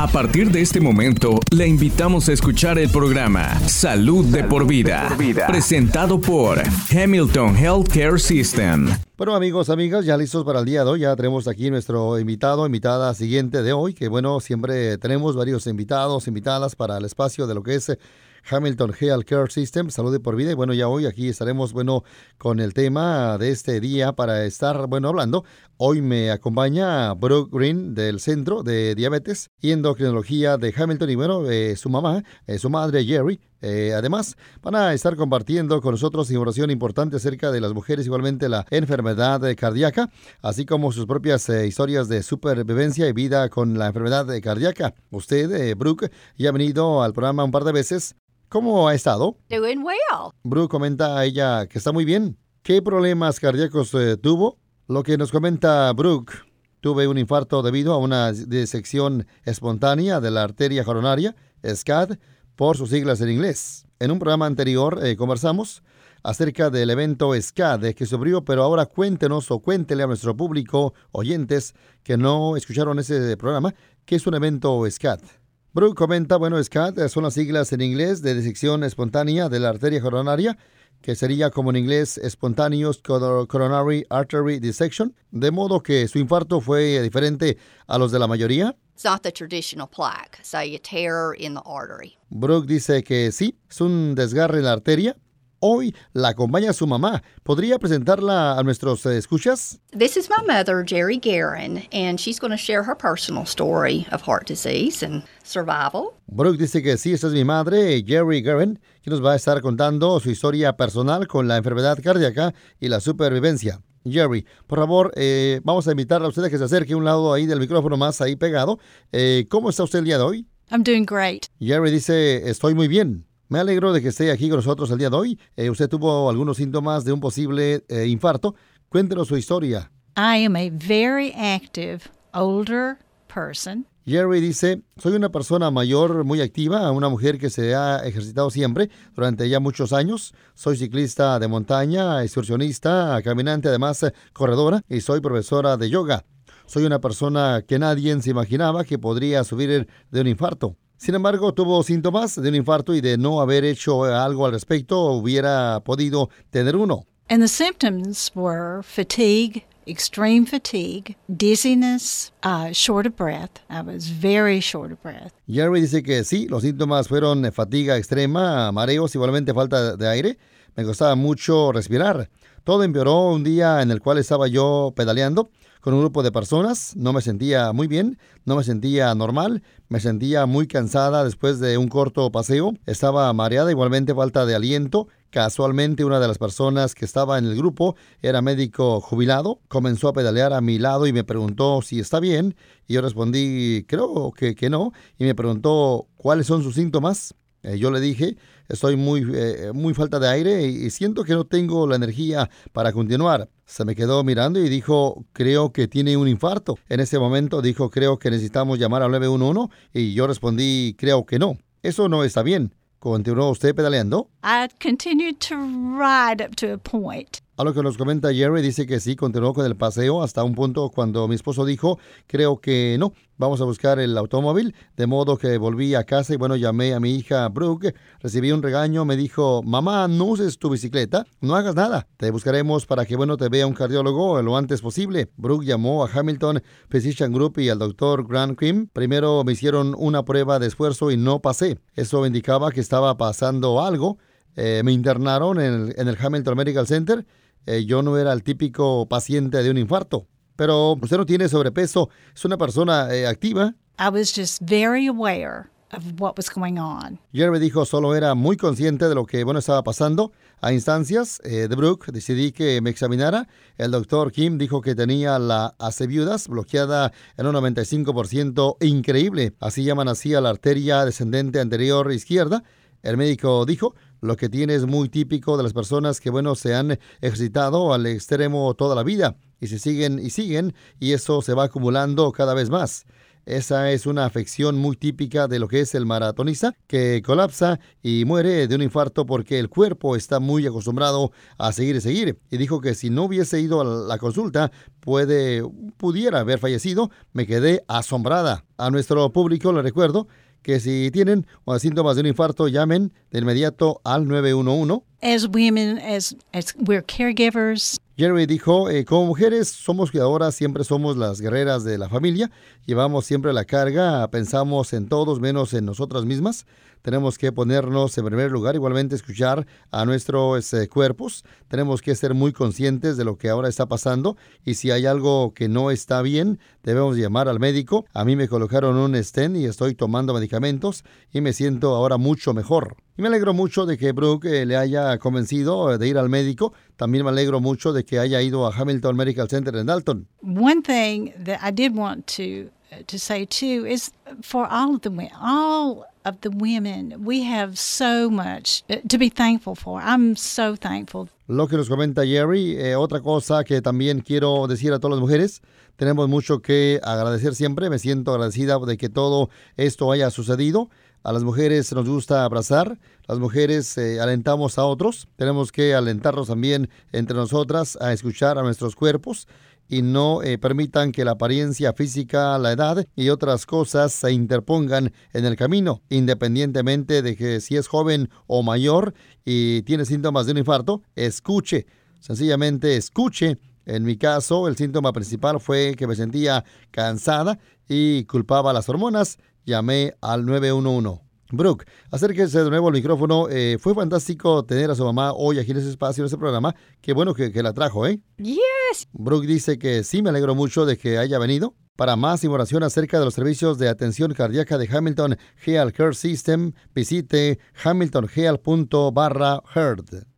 A partir de este momento, le invitamos a escuchar el programa Salud, de, por vida, presentado por Hamilton Healthcare System. Bueno, amigos, amigas, ya listos para el día de hoy. Ya tenemos aquí nuestro invitado, invitada siguiente de hoy, que bueno, siempre tenemos varios invitados, invitadas para el espacio de lo que es Hamilton Health Care System, salud por vida. Y bueno, ya hoy aquí estaremos, bueno, con el tema de este día para estar, bueno, hablando. Hoy me acompaña Brooke Green del Centro de Diabetes y Endocrinología de Hamilton y bueno, eh, su mamá, eh, su madre Jerry. Eh, además, van a estar compartiendo con nosotros información importante acerca de las mujeres, igualmente la enfermedad cardíaca, así como sus propias historias de supervivencia y vida con la enfermedad cardíaca. Usted, Brooke, ya ha venido al programa un par de veces. ¿Cómo ha estado? Doing well. Brooke comenta a ella que está muy bien. ¿Qué problemas cardíacos eh, tuvo? Lo que nos comenta Brooke, tuve un infarto debido a una disección espontánea de la arteria coronaria, SCAD, por sus siglas en inglés. En un programa anterior eh, conversamos acerca del evento SCAD que sufrió, pero ahora cuéntenos o cuéntele a nuestro público, oyentes que no escucharon ese programa, ¿qué es un evento SCAD? Brooke comenta, bueno, SCAD son las siglas en inglés de disección espontánea de la arteria coronaria, que sería como en inglés Spontaneous Coronary Artery Dissection, de modo que su infarto fue diferente a los de la mayoría. It's not the traditional plaque, so you tear in the artery. Brooke dice que sí, es un desgarre en la arteria, Hoy la acompaña su mamá. ¿Podría presentarla a nuestros eh, escuchas? This is my mother, Jerry Guerin, and she's going to share her personal story of heart disease and survival. Brooke dice que sí, esta es mi madre, Jerry Guerin, que nos va a estar contando su historia personal con la enfermedad cardíaca y la supervivencia. Jerry, por favor, eh, vamos a invitarla a usted a que se acerque a un lado ahí del micrófono más ahí pegado. Eh, ¿Cómo está usted el día de hoy? I'm doing great. Jerry dice, estoy muy bien. Me alegro de que esté aquí con nosotros el día de hoy. Eh, usted tuvo algunos síntomas de un posible eh, infarto. Cuéntenos su historia. I am a very active older person. Jerry dice, soy una persona mayor muy activa, una mujer que se ha ejercitado siempre durante ya muchos años. Soy ciclista de montaña, excursionista, caminante, además corredora y soy profesora de yoga. Soy una persona que nadie se imaginaba que podría subir de un infarto. Sin embargo, tuvo síntomas de un infarto y de no haber hecho algo al respecto hubiera podido tener uno. And the symptoms were fatigue, extreme fatigue, dizziness, uh, short of breath. I was very short of breath. Jerry dice que sí, los síntomas fueron fatiga extrema, mareos, igualmente falta de aire. Me costaba mucho respirar. Todo empeoró un día en el cual estaba yo pedaleando con un grupo de personas. No me sentía muy bien, no me sentía normal, me sentía muy cansada después de un corto paseo. Estaba mareada, igualmente falta de aliento. Casualmente una de las personas que estaba en el grupo era médico jubilado. Comenzó a pedalear a mi lado y me preguntó si está bien. Y yo respondí, creo que, que no. Y me preguntó cuáles son sus síntomas. Eh, yo le dije, estoy muy, eh, muy falta de aire y, siento que no tengo la energía para continuar. Se me quedó mirando y dijo, creo que tiene un infarto. En ese momento dijo, creo que necesitamos llamar al 911 y yo respondí, creo que no. Eso no está bien. ¿Continuó usted pedaleando? I continued to ride up to a point. A lo que nos comenta Jerry, dice que sí, continuó con el paseo hasta un punto cuando mi esposo dijo, creo que no, vamos a buscar el automóvil, de modo que volví a casa y bueno, llamé a mi hija Brooke, recibí un regaño, me dijo, mamá, no uses tu bicicleta, no hagas nada, te buscaremos para que bueno, te vea un cardiólogo lo antes posible. Brooke llamó a Hamilton Physician Group y al doctor Grant Kim. Primero me hicieron una prueba de esfuerzo y no pasé. Eso indicaba que estaba pasando algo. Eh, me internaron en el, en el Hamilton Medical Center eh, yo no era el típico paciente de un infarto. Pero usted no tiene sobrepeso, es una persona eh, activa. I was just very aware of what was going on. Jerry dijo solo era muy consciente de lo que bueno estaba pasando. A instancias eh, de Brooke decidí que me examinara. El doctor Kim dijo que tenía la viudas bloqueada en un 95% increíble. Así llaman así a la arteria descendente anterior izquierda. El médico dijo, lo que tiene es muy típico de las personas que, bueno, se han ejercitado al extremo toda la vida y se siguen y siguen y eso se va acumulando cada vez más. Esa es una afección muy típica de lo que es el maratonista, que colapsa y muere de un infarto porque el cuerpo está muy acostumbrado a seguir y seguir. Y dijo que si no hubiese ido a la consulta, puede, pudiera haber fallecido. Me quedé asombrada. A nuestro público le recuerdo que si tienen síntomas de un infarto, llamen de inmediato al 911. As women, as, as we're caregivers, Jerry dijo, eh, como mujeres somos cuidadoras, siempre somos las guerreras de la familia, llevamos siempre la carga, pensamos en todos menos en nosotras mismas. Tenemos que ponernos en primer lugar, igualmente escuchar a nuestros eh, cuerpos. Tenemos que ser muy conscientes de lo que ahora está pasando y si hay algo que no está bien, debemos llamar al médico. A mí me colocaron un stent y estoy tomando medicamentos y me siento ahora mucho mejor. Y me alegro mucho de que Brooke eh, le haya convencido de ir al médico. También me alegro mucho de que haya ido a Hamilton Medical Center en Dalton. One thing that I did want to uh, to say too is for all of the all of the women, we have so much uh, to be thankful for. I'm so thankful. Lo que nos comenta Jerry, eh, otra cosa que también quiero decir a todas las mujeres, tenemos mucho que agradecer siempre. Me siento agradecida de que todo esto haya sucedido. A las mujeres nos gusta abrazar, las mujeres eh, alentamos a otros, tenemos que alentarnos también entre nosotras a escuchar a nuestros cuerpos y no eh, permitan que la apariencia física, la edad y otras cosas se interpongan en el camino, independientemente de que si es joven o mayor y tiene síntomas de un infarto, escuche, sencillamente escuche. En mi caso, el síntoma principal fue que me sentía cansada y culpaba las hormonas llamé al 911. Brooke, acérquese de nuevo al micrófono. Eh, fue fantástico tener a su mamá hoy aquí en ese espacio, en ese programa. Qué bueno que, que la trajo, ¿eh? Brooke dice que sí, me alegro mucho de que haya venido. Para más información acerca de los servicios de atención cardíaca de Hamilton Health Care System, visite hamiltonhealth.barra-heard.